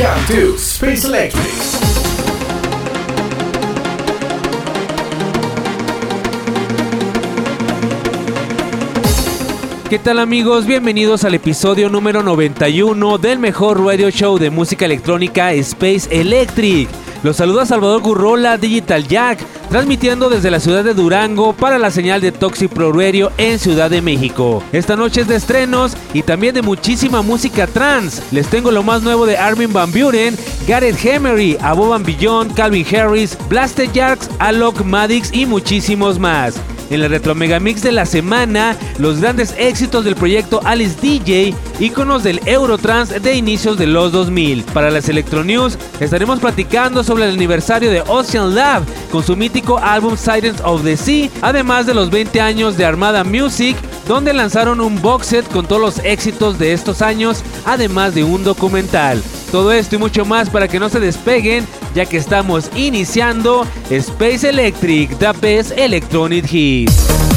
Welcome Space Electric. ¿Qué tal amigos? Bienvenidos al episodio número 91 del mejor radio show de música electrónica Space Electric. Los saluda Salvador Gurrola, Digital Jack, transmitiendo desde la ciudad de Durango para la señal de Toxic Pro en Ciudad de México. Esta noche es de estrenos y también de muchísima música trans. Les tengo lo más nuevo de Armin Van Buren, Gareth Hemery, Above and Beyond, Calvin Harris, Blasted Jacks, Alok Madix y muchísimos más. En la Retro Mega Mix de la semana, los grandes éxitos del proyecto Alice DJ, íconos del Eurotrans de inicios de los 2000. Para las Electro News, estaremos platicando sobre el aniversario de Ocean Lab con su mítico álbum Silence of the Sea, además de los 20 años de Armada Music, donde lanzaron un box set con todos los éxitos de estos años, además de un documental. Todo esto y mucho más para que no se despeguen, ya que estamos iniciando Space Electric, The Electronic Hits.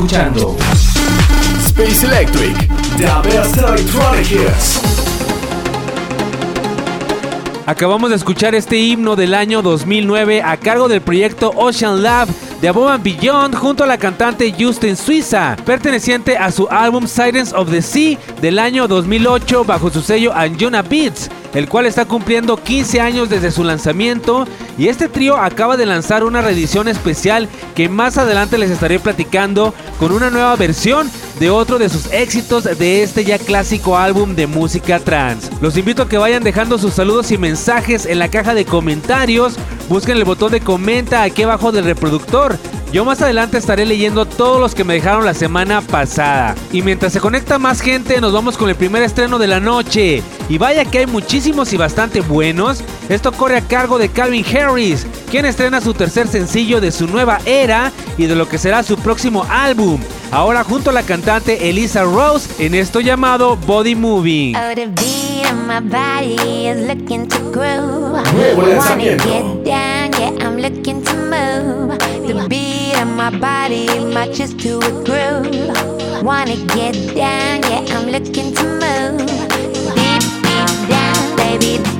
Escuchando Space Electric, The Best Electronic Hits. Acabamos de escuchar este himno del año 2009 a cargo del proyecto Ocean Lab de Above and Beyond junto a la cantante Justin Suiza, perteneciente a su álbum Silence of the Sea del año 2008 bajo su sello Anjuna Beats el cual está cumpliendo 15 años desde su lanzamiento. Y este trío acaba de lanzar una reedición especial que más adelante les estaré platicando con una nueva versión de otro de sus éxitos de este ya clásico álbum de música trans. Los invito a que vayan dejando sus saludos y mensajes en la caja de comentarios, busquen el botón de comenta aquí abajo del reproductor yo más adelante estaré leyendo todos los que me dejaron la semana pasada. Y mientras se conecta más gente, nos vamos con el primer estreno de la noche. Y vaya que hay muchísimos y bastante buenos. Esto corre a cargo de Calvin Harris, quien estrena su tercer sencillo de su nueva era y de lo que será su próximo álbum. Ahora junto a la cantante Elisa Rose en esto llamado Body Moving. Oh, the my body is looking to groove. Nuevo Wanna lanzamiento. get down, yeah, I'm looking to move. The beat of my body matches to a groove. Wanna get down, yeah, I'm looking to move. Deep, deep down, baby.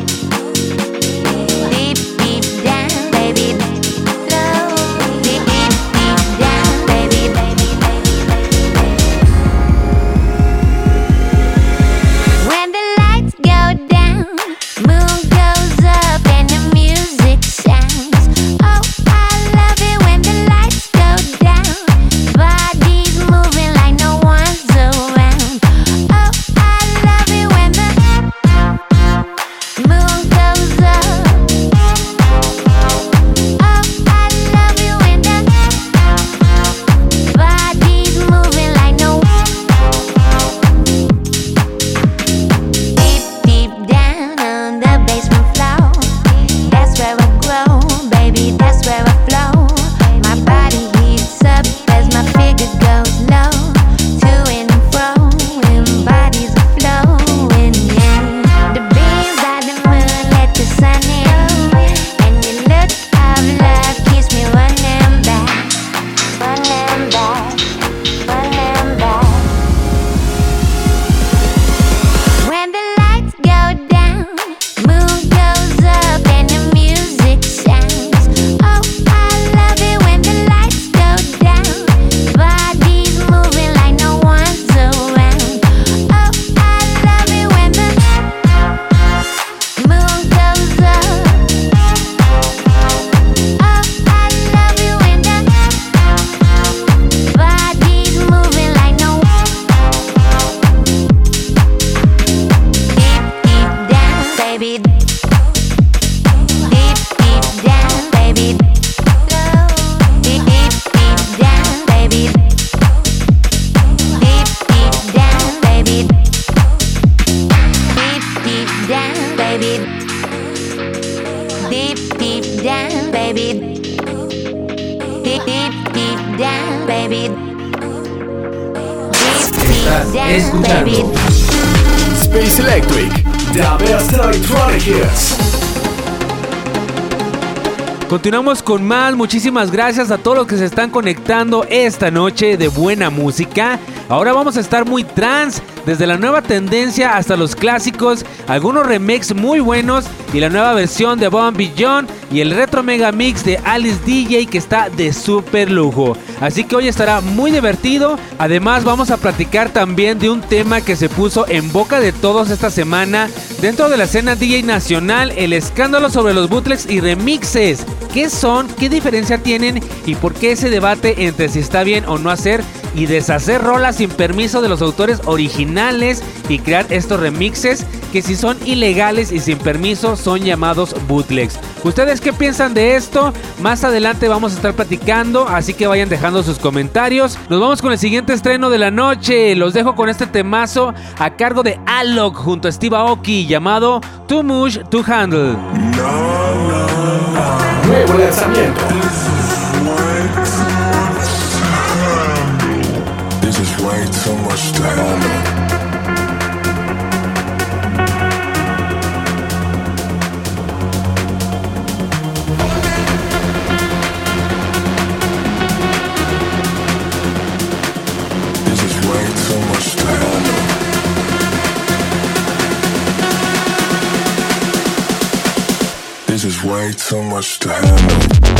Con más, muchísimas gracias a todos los que se están conectando esta noche de buena música. Ahora vamos a estar muy trans, desde la nueva tendencia hasta los clásicos, algunos remix muy buenos y la nueva versión de Bomb Beyond y el retro mega mix de Alice DJ que está de super lujo. Así que hoy estará muy divertido. Además vamos a platicar también de un tema que se puso en boca de todos esta semana dentro de la escena DJ nacional, el escándalo sobre los bootlegs y remixes. ¿Qué son? ¿Qué diferencia tienen? ¿Y por qué ese debate entre si está bien o no hacer y deshacer rolas sin permiso de los autores originales y crear estos remixes que si son ilegales y sin permiso son llamados bootlegs? ¿Ustedes qué piensan de esto? Más adelante vamos a estar platicando, así que vayan dejando sus comentarios. Nos vamos con el siguiente estreno de la noche. Los dejo con este temazo a cargo de Alok junto a Steve Aoki llamado Too Much to Handle. Nuevo lanzamiento. Much to handle. This is way too much to handle.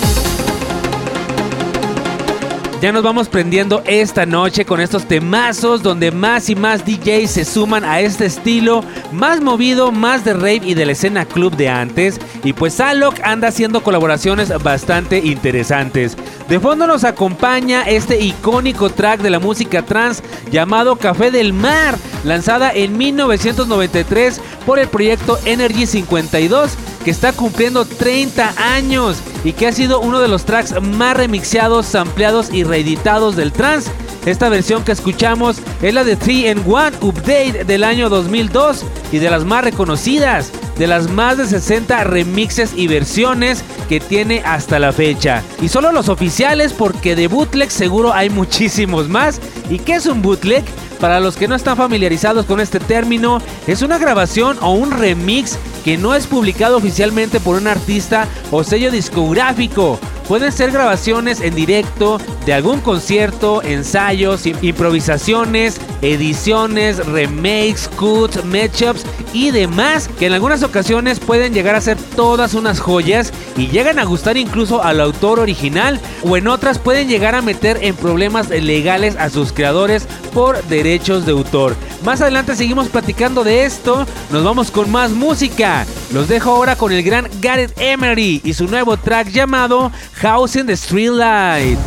Ya nos vamos prendiendo esta noche con estos temazos donde más y más DJs se suman a este estilo más movido, más de rave y de la escena club de antes. Y pues Alok anda haciendo colaboraciones bastante interesantes. De fondo nos acompaña este icónico track de la música trans llamado Café del Mar, lanzada en 1993 por el proyecto Energy 52 que está cumpliendo 30 años y que ha sido uno de los tracks más remixeados, sampleados y reeditados del trance. Esta versión que escuchamos es la de 3 in 1 Update del año 2002 y de las más reconocidas, de las más de 60 remixes y versiones que tiene hasta la fecha. Y solo los oficiales porque de bootleg seguro hay muchísimos más. ¿Y qué es un bootleg? Para los que no están familiarizados con este término, es una grabación o un remix que no es publicado oficialmente por un artista o sello discográfico. Pueden ser grabaciones en directo de algún concierto, ensayos, im- improvisaciones, ediciones, remakes, cuts, matchups y demás que en algunas ocasiones pueden llegar a ser todas unas joyas y llegan a gustar incluso al autor original o en otras pueden llegar a meter en problemas legales a sus creadores por derechos de autor. Más adelante seguimos platicando de esto, nos vamos con más música. Los dejo ahora con el gran Gareth Emery y su nuevo track llamado House in the Streetlight.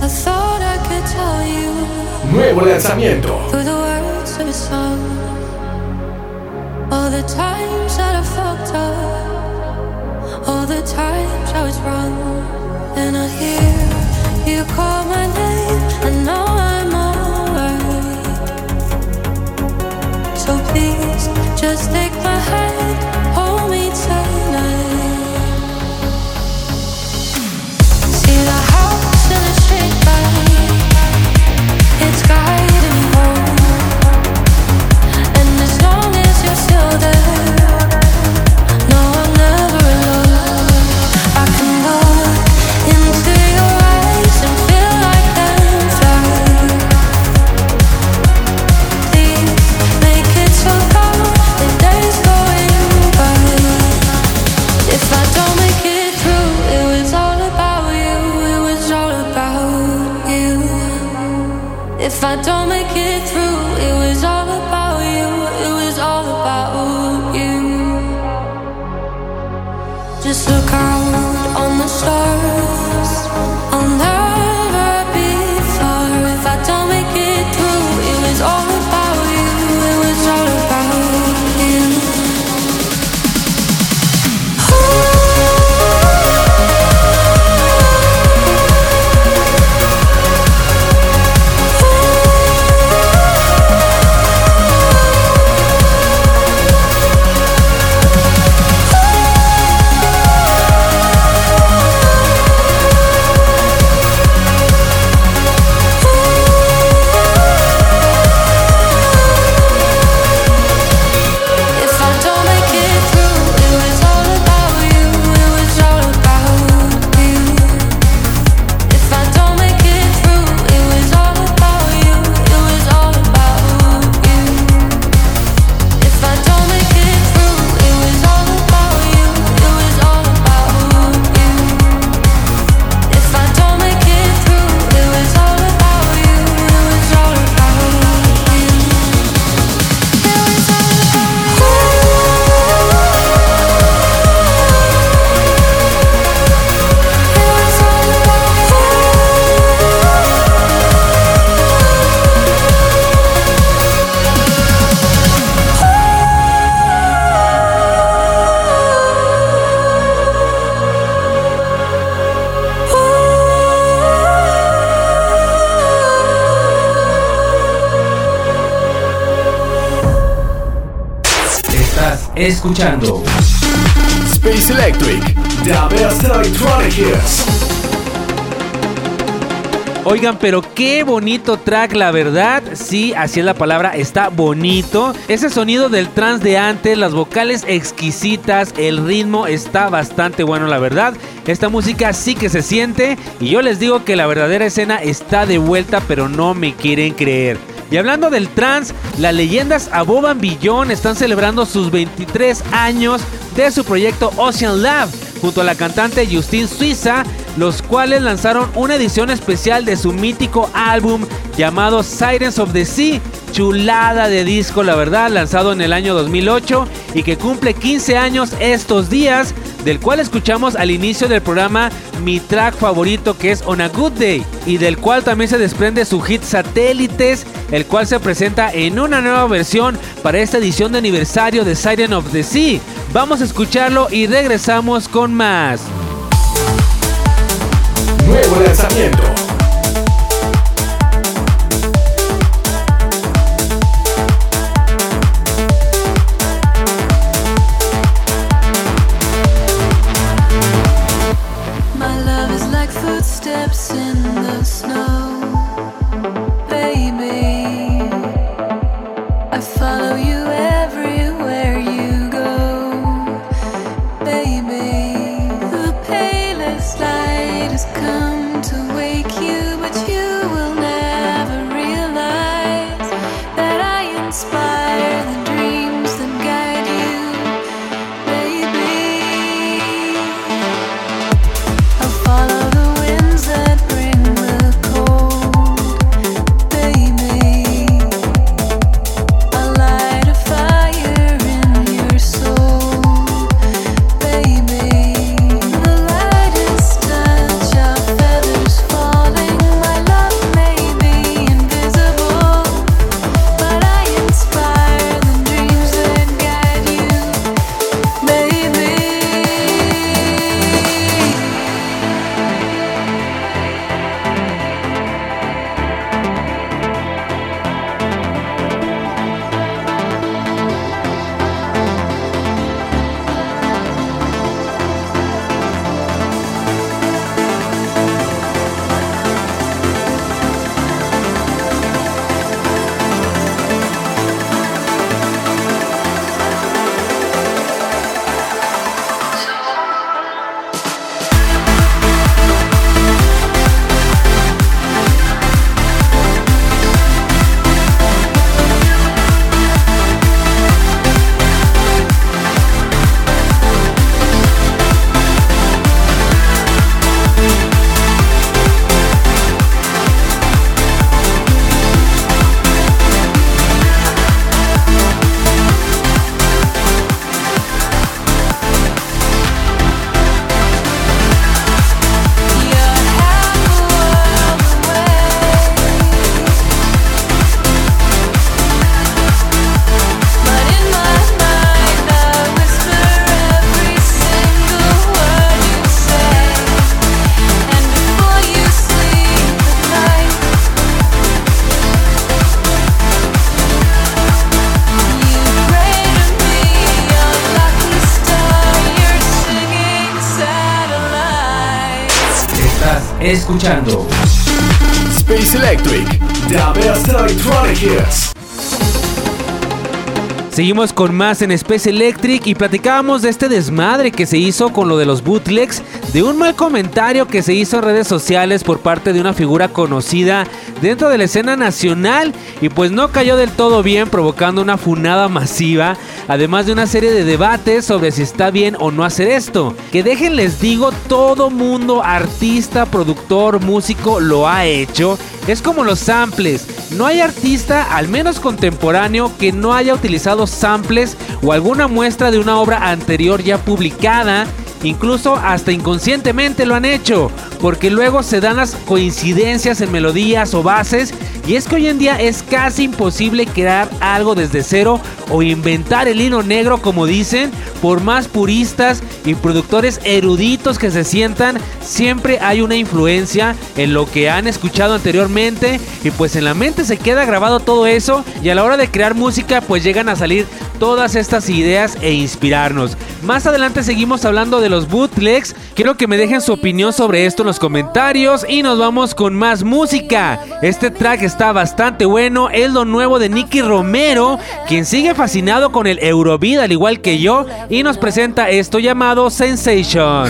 I thought I could tell you Nuevo lanzamiento. through the words of a song all the times that I fucked up, all the times I was wrong. And I hear you call my name, I know I'm alright. So please just take my hand, hold me tonight. Escuchando Space Electric, the best electronic hits. Oigan, pero qué bonito track, la verdad. Sí, así es la palabra, está bonito. Ese sonido del trance de antes, las vocales exquisitas, el ritmo está bastante bueno, la verdad. Esta música sí que se siente y yo les digo que la verdadera escena está de vuelta, pero no me quieren creer. Y hablando del trance, las leyendas Aboban Billón están celebrando sus 23 años de su proyecto Ocean Lab junto a la cantante Justine Suiza, los cuales lanzaron una edición especial de su mítico álbum llamado Sirens of the Sea, chulada de disco la verdad, lanzado en el año 2008 y que cumple 15 años estos días, del cual escuchamos al inicio del programa mi track favorito que es On a Good Day y del cual también se desprende su hit Satélites, el cual se presenta en una nueva versión para esta edición de aniversario de Siren of the Sea. Vamos a escucharlo y regresamos con más. Nuevo lanzamiento. Escuchando Space Electric, the best electronic hits. Seguimos con más en Space Electric y platicábamos de este desmadre que se hizo con lo de los bootlegs, de un mal comentario que se hizo en redes sociales por parte de una figura conocida dentro de la escena nacional y pues no cayó del todo bien provocando una funada masiva, además de una serie de debates sobre si está bien o no hacer esto. Que dejen les digo, todo mundo, artista, productor, músico, lo ha hecho. Es como los samples. No hay artista, al menos contemporáneo, que no haya utilizado samples o alguna muestra de una obra anterior ya publicada. Incluso hasta inconscientemente lo han hecho, porque luego se dan las coincidencias en melodías o bases. Y es que hoy en día es casi imposible crear algo desde cero o inventar el hilo negro como dicen, por más puristas y productores eruditos que se sientan, siempre hay una influencia en lo que han escuchado anteriormente y pues en la mente se queda grabado todo eso y a la hora de crear música pues llegan a salir todas estas ideas e inspirarnos. Más adelante seguimos hablando de los bootlegs. Quiero que me dejen su opinión sobre esto en los comentarios y nos vamos con más música. Este track está bastante bueno, es lo nuevo de Nicky Romero, quien sigue fascinado con el Eurobeat al igual que yo y nos presenta esto llamado Sensation.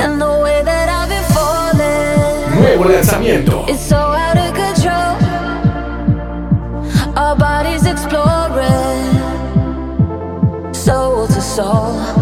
Nuevo lanzamiento. Our bodies exploring, soul to soul.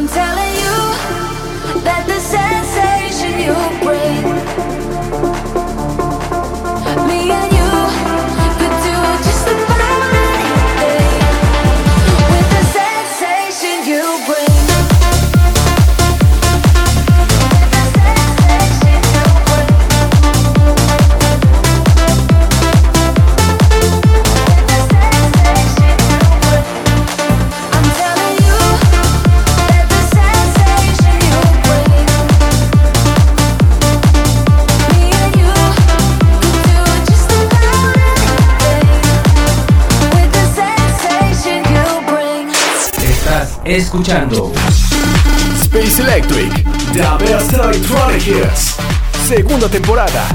I'm telling escuchando Space Electric. The Best Electronic Hits. Segunda temporada.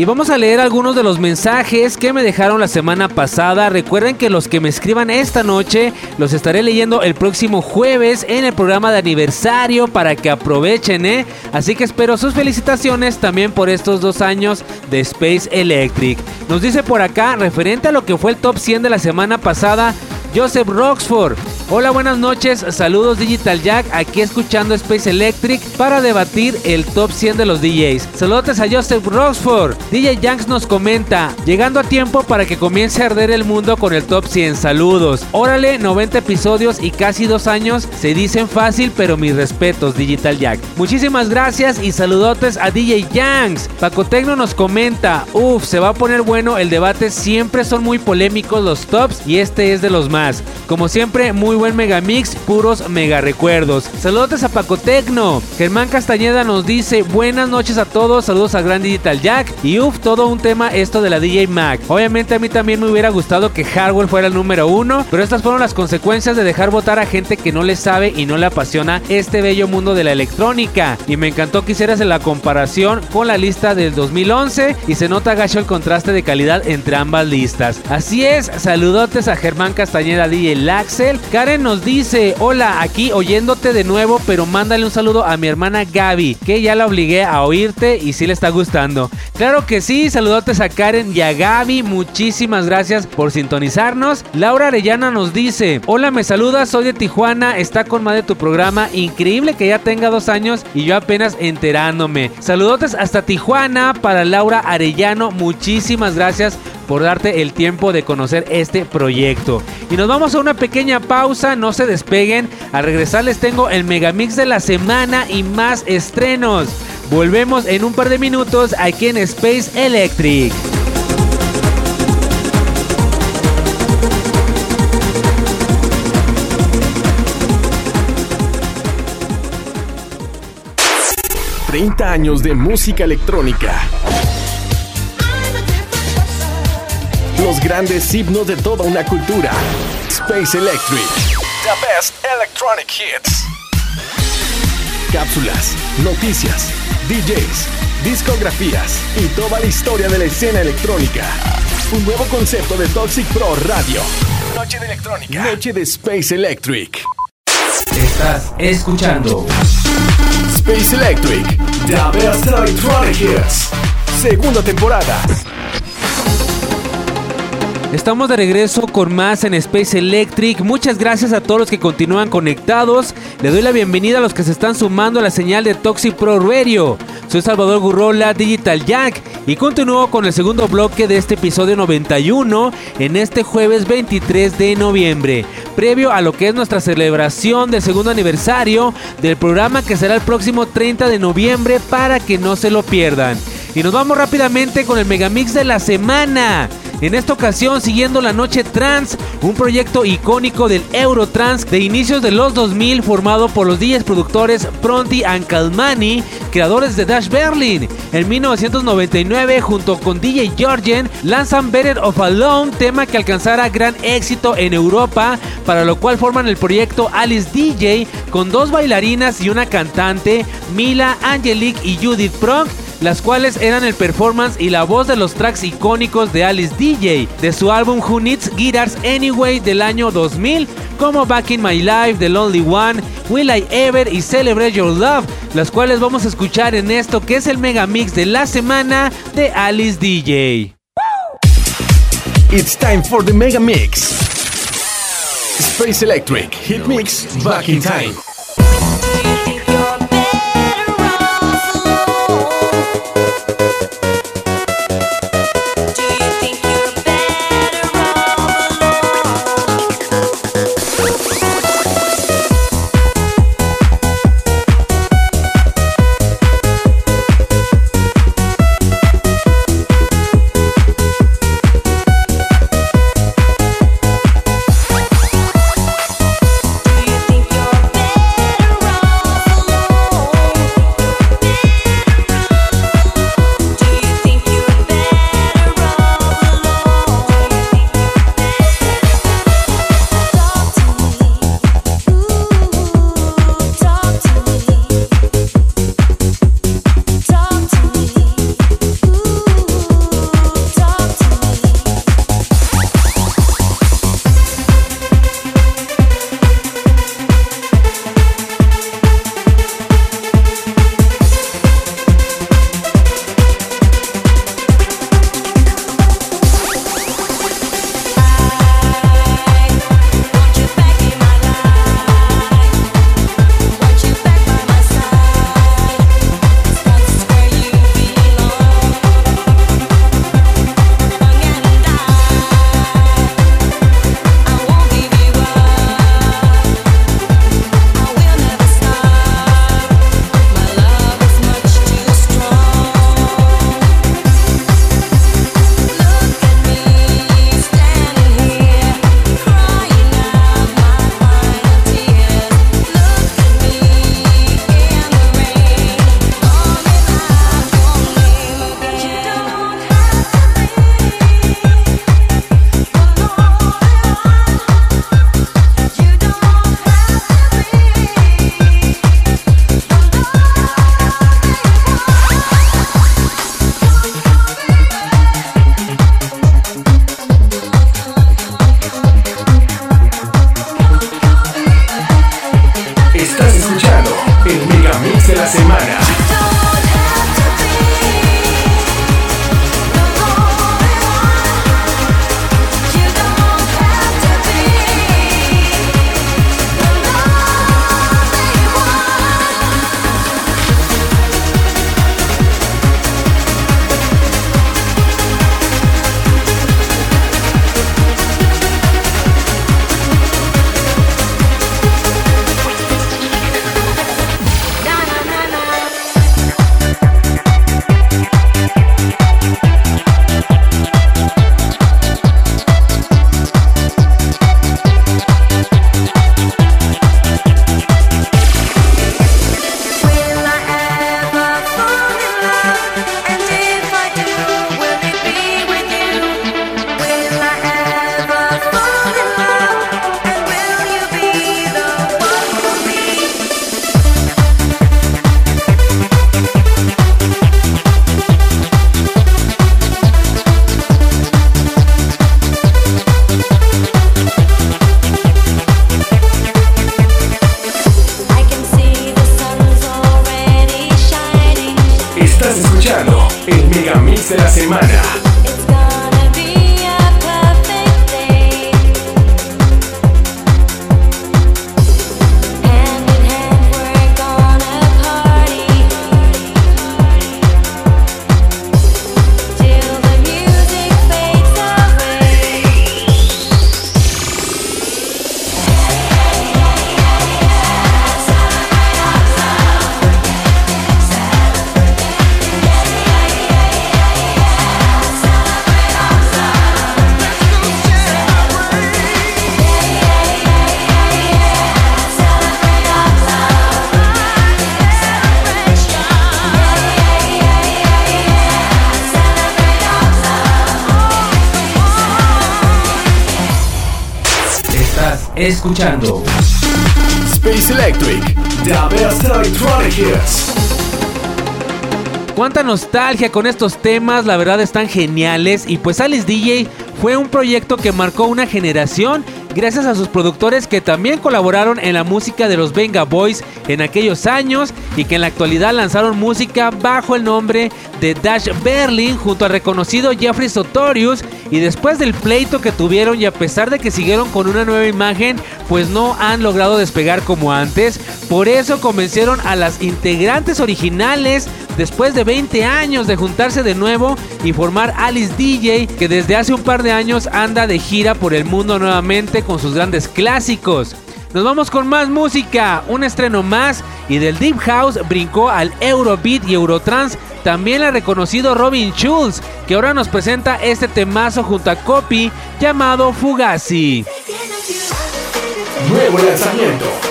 Y vamos a leer algunos de los mensajes que me dejaron la semana pasada. Recuerden que los que me escriban esta noche los estaré leyendo el próximo jueves en el programa de aniversario para que aprovechen, ¿eh? Así que espero sus felicitaciones también por estos dos años de Space Electric. Nos dice por acá, referente a lo que fue el top 100 de la semana pasada, Joseph Roxford. Hola, buenas noches. Saludos Digital Jack, aquí escuchando Space Electric para debatir el top 100 de los DJs. Saludos a Joseph Roxford. DJ Yanks nos comenta, llegando a tiempo para que comience a arder el mundo con el top 100. Saludos. Órale, 90 episodios y casi dos años. Se dicen fácil, pero mis respetos, Digital Jack. Muchísimas gracias y saludotes a DJ Yanks. Paco Tecno nos comenta, uff, se va a poner bueno el debate. Siempre son muy polémicos los tops y este es de los más. Como siempre, muy buen megamix, puros mega recuerdos. Saludos a Paco Tecno. Germán Castañeda nos dice buenas noches a todos, saludos a Gran Digital Jack. Y uff, todo un tema esto de la DJ Mac. Obviamente a mí también me hubiera gustado que Hardware fuera el número uno, pero estas fueron las consecuencias de dejar votar a gente que no le sabe y no le apasiona este bello mundo de la electrónica. Y me encantó que hicieras la comparación con la lista del 2011 y se nota gacho el contraste de calidad entre ambas listas. Así es, saludotes a Germán Castañeda DJ Laxel, Karen Nos dice, hola, aquí oyéndote de nuevo, pero mándale un saludo a mi hermana Gaby, que ya la obligué a oírte y sí le está gustando. Claro que sí, saludotes a Karen y a Gaby, muchísimas gracias por sintonizarnos. Laura Arellana nos dice, hola, me saludas, soy de Tijuana, está con más de tu programa, increíble que ya tenga dos años y yo apenas enterándome. Saludotes hasta Tijuana para Laura Arellano, muchísimas gracias por darte el tiempo de conocer este proyecto. Y nos vamos a una pequeña pausa, no se despeguen. Al regresar les tengo el megamix de la semana y más estrenos. Volvemos en un par de minutos aquí en Space Electric. ...30 años de música electrónica. Los grandes himnos de toda una cultura. Space Electric. The best electronic hits. Cápsulas, noticias, DJs, discografías y toda la historia de la escena electrónica. Un nuevo concepto de Toxic Pro Radio. Noche de electrónica. Noche de Space Electric. Estás escuchando Space Electric. The best electronic hits. Segunda temporada. Estamos de regreso con más en Space Electric. Muchas gracias a todos los que continúan conectados. Le doy la bienvenida a los que se están sumando a la señal de Toxic Pro Radio. Soy Salvador Gurrola, Digital Jack, y continúo con el segundo bloque de este episodio 91 en este jueves 23 de noviembre, previo a lo que es nuestra celebración del segundo aniversario del programa que será el próximo 30 de noviembre para que no se lo pierdan. Y nos vamos rápidamente con el megamix de la semana. En esta ocasión, siguiendo la noche trans, un proyecto icónico del Eurotrans de inicios de los 2000 formado por los DJs productores Pronti and Calmani, creadores de Dash Berlin. En 1999, junto con DJ Georgian, lanzan Better of Alone, tema que alcanzará gran éxito en Europa, para lo cual forman el proyecto Alice DJ con dos bailarinas y una cantante, Mila, Angelique y Judith Prong las cuales eran el performance y la voz de los tracks icónicos de Alice DJ, de su álbum Who Needs Guitars Anyway del año 2000, como Back in My Life, The Lonely One, Will I Ever y Celebrate Your Love, las cuales vamos a escuchar en esto que es el mega mix de la semana de Alice DJ. It's time for the Mega Mix. Space Electric Hit Mix Back in Time. Escuchando Space Electric, the best electronic hits. Cuánta nostalgia con estos temas, la verdad están geniales y pues Alice DJ fue un proyecto que marcó una generación gracias a sus productores que también colaboraron en la música de los Venga Boys en aquellos años y que en la actualidad lanzaron música bajo el nombre de Dash Berlin junto al reconocido Jeffrey Sotorius y después del pleito que tuvieron y a pesar de que siguieron con una nueva imagen pues no han logrado despegar como antes por eso convencieron a las integrantes originales después de 20 años de juntarse de nuevo y formar Alice DJ, que desde hace un par de años anda de gira por el mundo nuevamente con sus grandes clásicos. Nos vamos con más música, un estreno más y del Deep House brincó al Eurobeat y Eurotrance, también el reconocido Robin Schulz, que ahora nos presenta este temazo junto a Copy llamado Fugazi. Nuevo lanzamiento.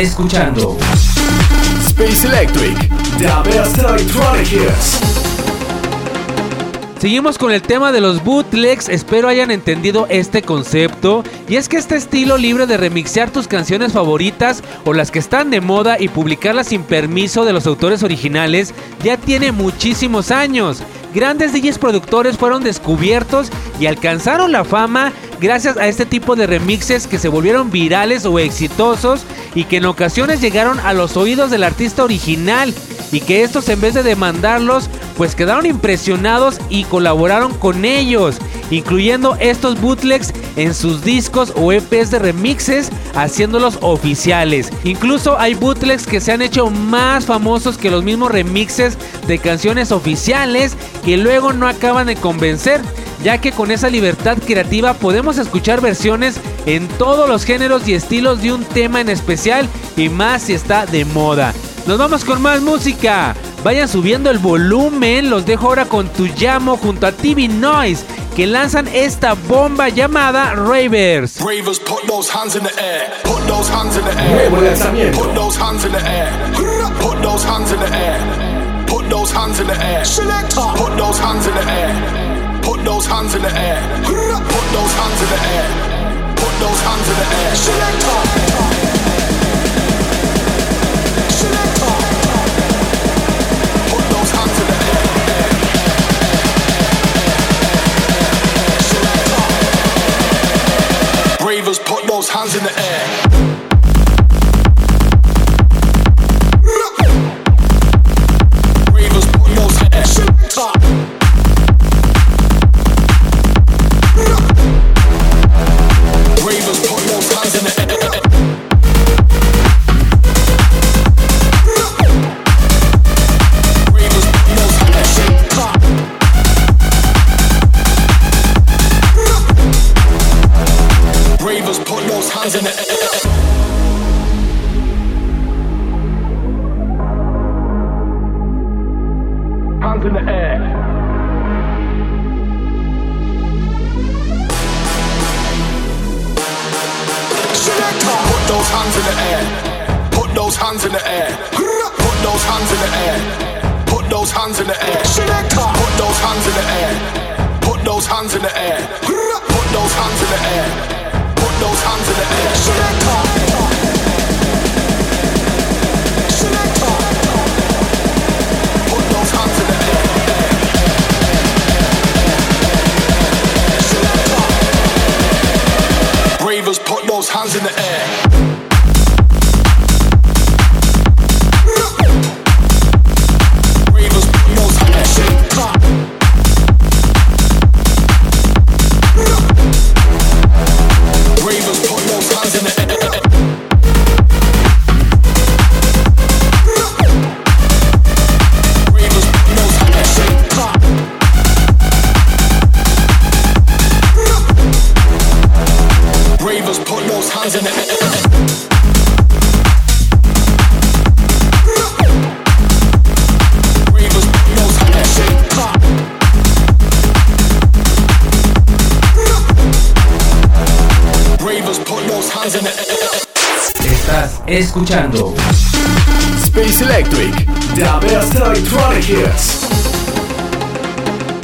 Escuchando Space Electric. The best electronic hits. Seguimos con el tema de los bootlegs, espero hayan entendido este concepto. Y es que este estilo libre de remixear tus canciones favoritas o las que están de moda y publicarlas sin permiso de los autores originales ya tiene muchísimos años. Grandes DJs productores fueron descubiertos y alcanzaron la fama gracias a este tipo de remixes que se volvieron virales o exitosos y que en ocasiones llegaron a los oídos del artista original y que estos en vez de demandarlos pues quedaron impresionados y colaboraron con ellos, incluyendo estos bootlegs en sus discos o EPs de remixes, haciéndolos oficiales. Incluso hay bootlegs que se han hecho más famosos que los mismos remixes de canciones oficiales que luego no acaban de convencer, ya que con esa libertad creativa podemos escuchar versiones en todos los géneros y estilos de un tema en especial y más si está de moda. Nos vamos con más música. Vayan subiendo el volumen. Los dejo ahora con Tu Llamo junto a TV Noise que lanzan esta bomba llamada Ravers. Ravers, put those hands in the air. Put those hands in the Nuevo air. lanzamiento. Put those hands in the air. Put those hands in the air. Put those hands in the air. Put those hands in the air. Put those hands in the air. Put those hands in the air. Put those hands in the air. Put hands in the air. In the air. Escuchando Space Electric. The best electronic hits.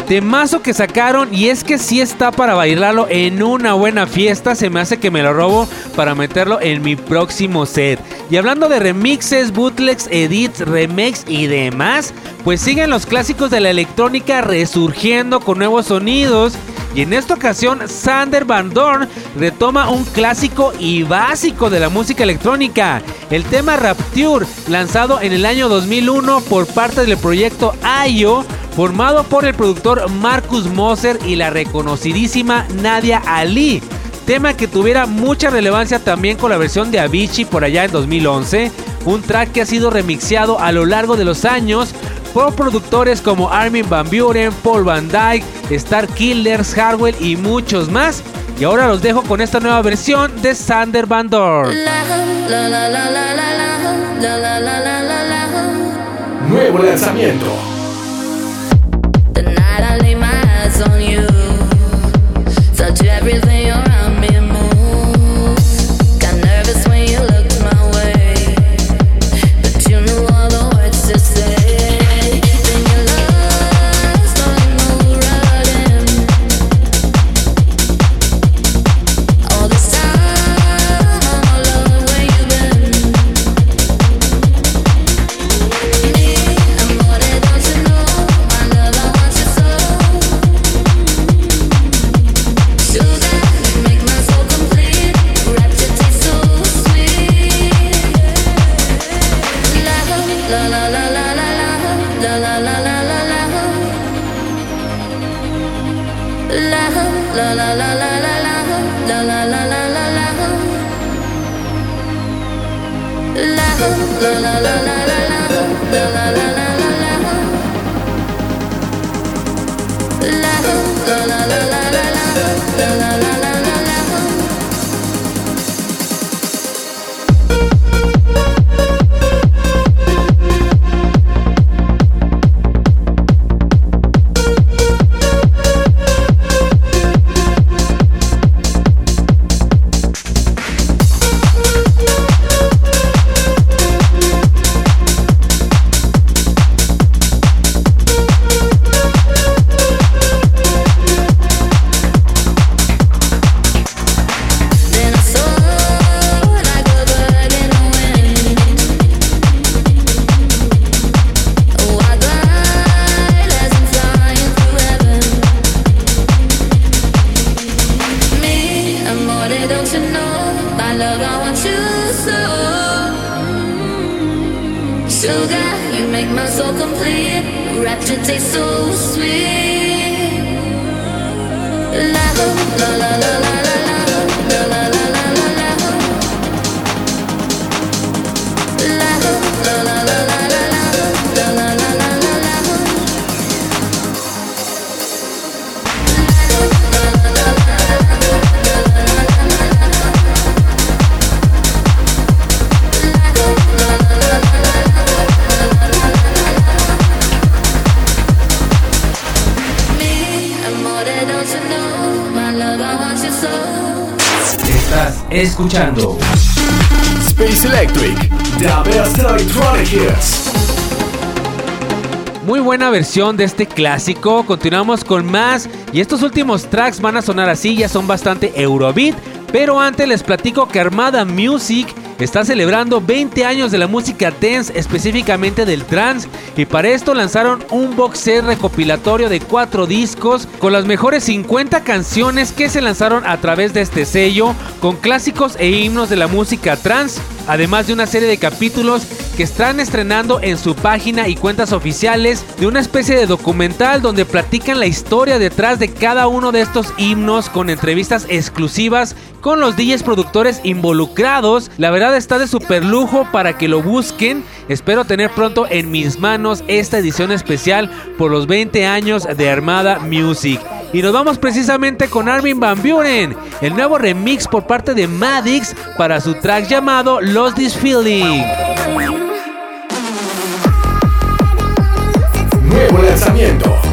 Temazo que sacaron y es que sí está para bailarlo en una buena fiesta. Se me hace que me lo robo para meterlo en mi próximo set. Y hablando de remixes, bootlegs, edits, remakes y demás, pues siguen los clásicos de la electrónica resurgiendo con nuevos sonidos. Y en esta ocasión, Sander Van Dorn retoma un clásico y básico de la música electrónica, el tema Rapture, lanzado en el año 2001 por parte del proyecto IO, formado por el productor Marcus Moser y la reconocidísima Nadia Ali. Tema que tuviera mucha relevancia también con la versión de Avicii por allá en 2011, un track que ha sido remixeado a lo largo de los años por productores como Armin Van Buren, Paul Van Dyke, Star Killers, Hardwell y muchos más. Y ahora los dejo con esta nueva versión de Sander Van Dorn. Nuevo lanzamiento. The night I lay my eyes on you, touch everything escuchando Space Electric. The best electronic hits. Muy buena versión de este clásico. Continuamos con más. Y estos últimos tracks van a sonar así, ya son bastante Eurobeat. Pero antes les platico que Armada Music está celebrando 20 años de la música dance, específicamente del trance. Y para esto lanzaron un box set recopilatorio de 4 discos con las mejores 50 canciones que se lanzaron a través de este sello, con clásicos e himnos de la música trance. Además de una serie de capítulos que están estrenando en su página y cuentas oficiales de una especie de documental donde platican la historia detrás de cada uno de estos himnos con entrevistas exclusivas con los DJs productores involucrados. La verdad está de super lujo para que lo busquen. Espero tener pronto en mis manos esta edición especial por los 20 años de Armada Music. Y nos vamos precisamente con Armin Van Buren, el nuevo remix por parte de Madix para su track llamado Lost This Feeling. Nuevo lanzamiento.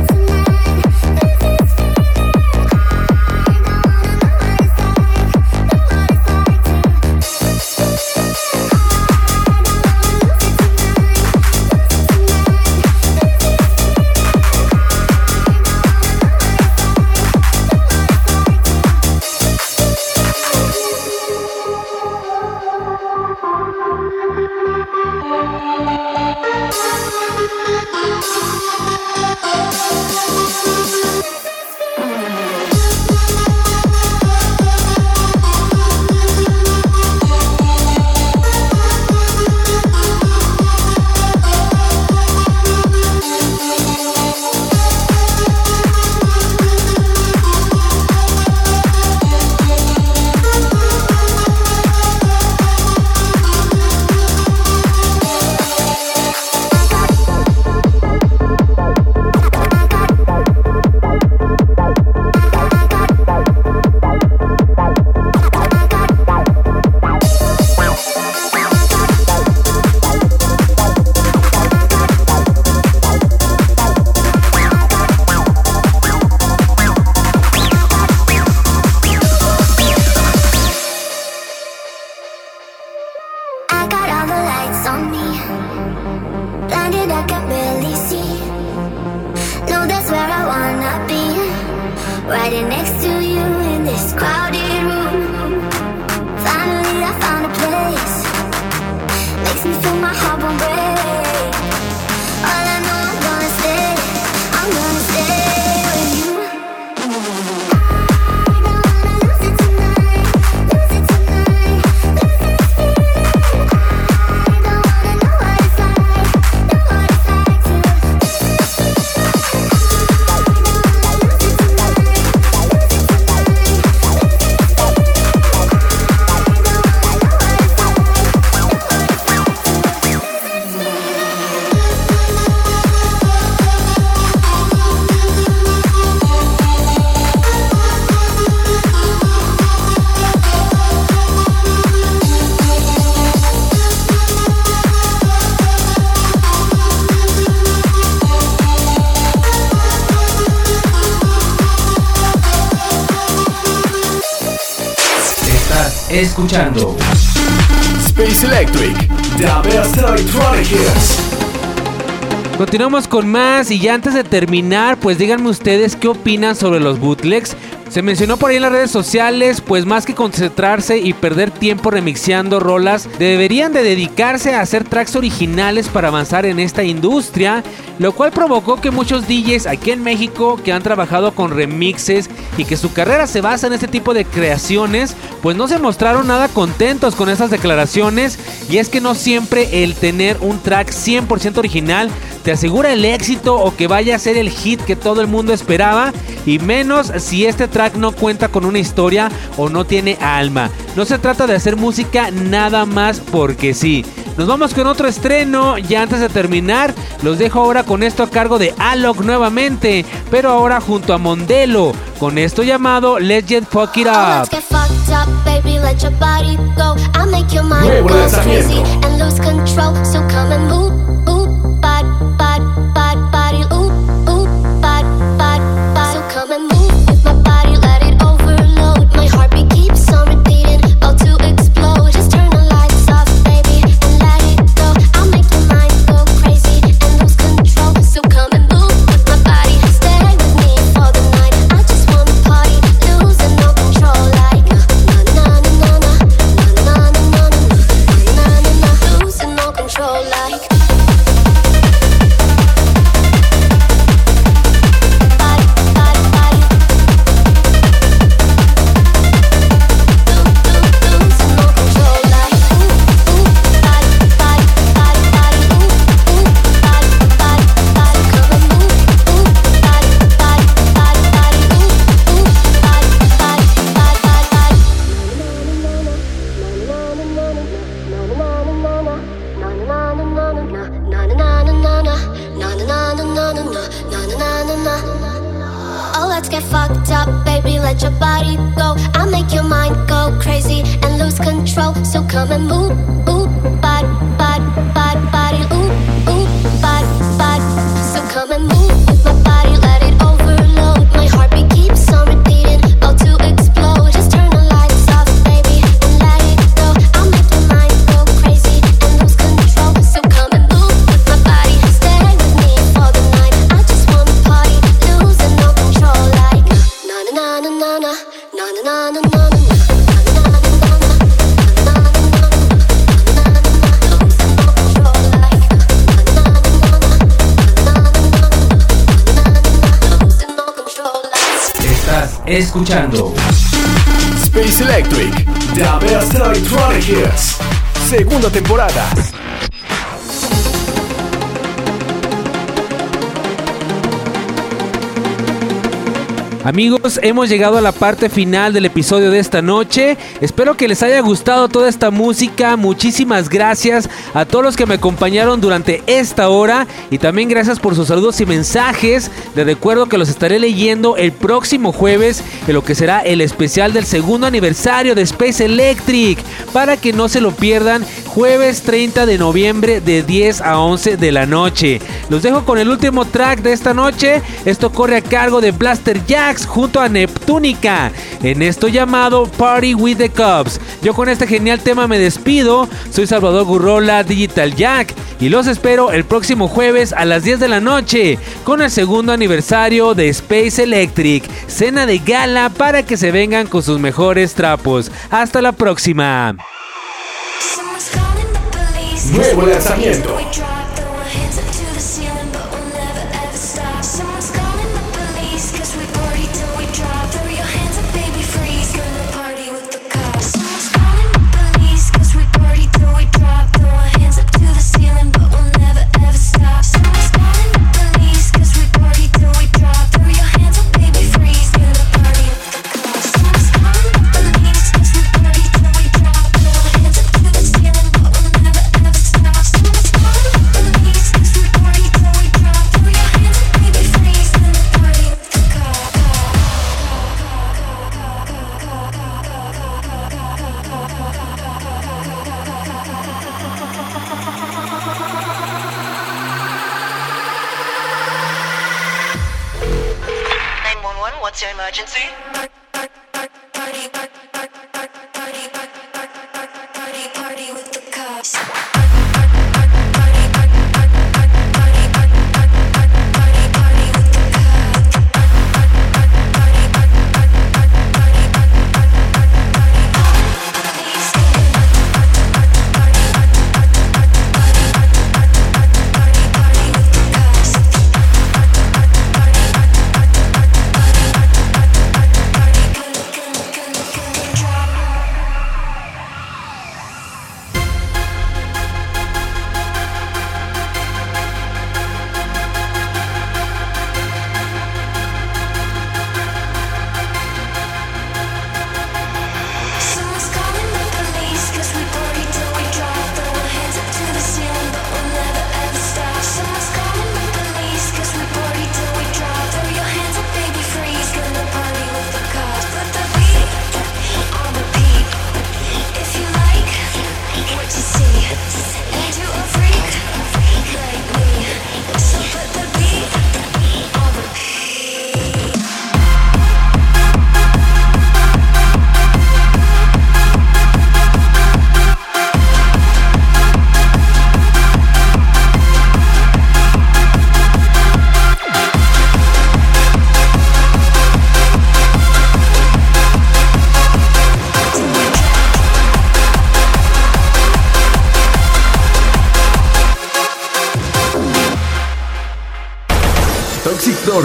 Escuchando Space Electric, the best electronic hits. Continuamos con más y ya antes de terminar, pues díganme ustedes qué opinan sobre los bootlegs. Se mencionó por ahí en las redes sociales, pues más que concentrarse y perder tiempo remixeando rolas, deberían de dedicarse a hacer tracks originales para avanzar en esta industria, lo cual provocó que muchos DJs aquí en México que han trabajado con remixes y que su carrera se basa en este tipo de creaciones, pues no se mostraron nada contentos con esas declaraciones y es que no siempre el tener un track 100% original te asegura el éxito o que vaya a ser el hit que todo el mundo esperaba y menos si este track no cuenta con una historia o no tiene alma. No se trata de hacer música nada más porque sí. Nos vamos con otro estreno. Ya antes de terminar, los dejo ahora con esto a cargo de Alok nuevamente, pero ahora junto a Mondelo, con esto llamado Let's Get Fuck It Oh, Up. Space Electric, the best electronic hits. Segunda temporada. Amigos, hemos llegado a la parte final del episodio de esta noche. Espero que les haya gustado toda esta música. Muchísimas gracias a todos los que me acompañaron durante esta hora. Y también gracias por sus saludos y mensajes. Les recuerdo que los estaré leyendo el próximo jueves en lo que será el especial del segundo aniversario de Space Electric. Para que no se lo pierdan, jueves 30 de noviembre de 10 a 11 de la noche. Los dejo con el último track de esta noche. Esto corre a cargo de Blaster Jacks junto a Neptunica. En esto llamado Party with the Cubs. Yo con este genial tema me despido. Soy Salvador Gurrola, Digital Jack. Y los espero el próximo jueves a las 10 de la noche con el segundo aniversario de Space Electric. Cena de gala para que se vengan con sus mejores trapos. Hasta la próxima. Nuevo lanzamiento.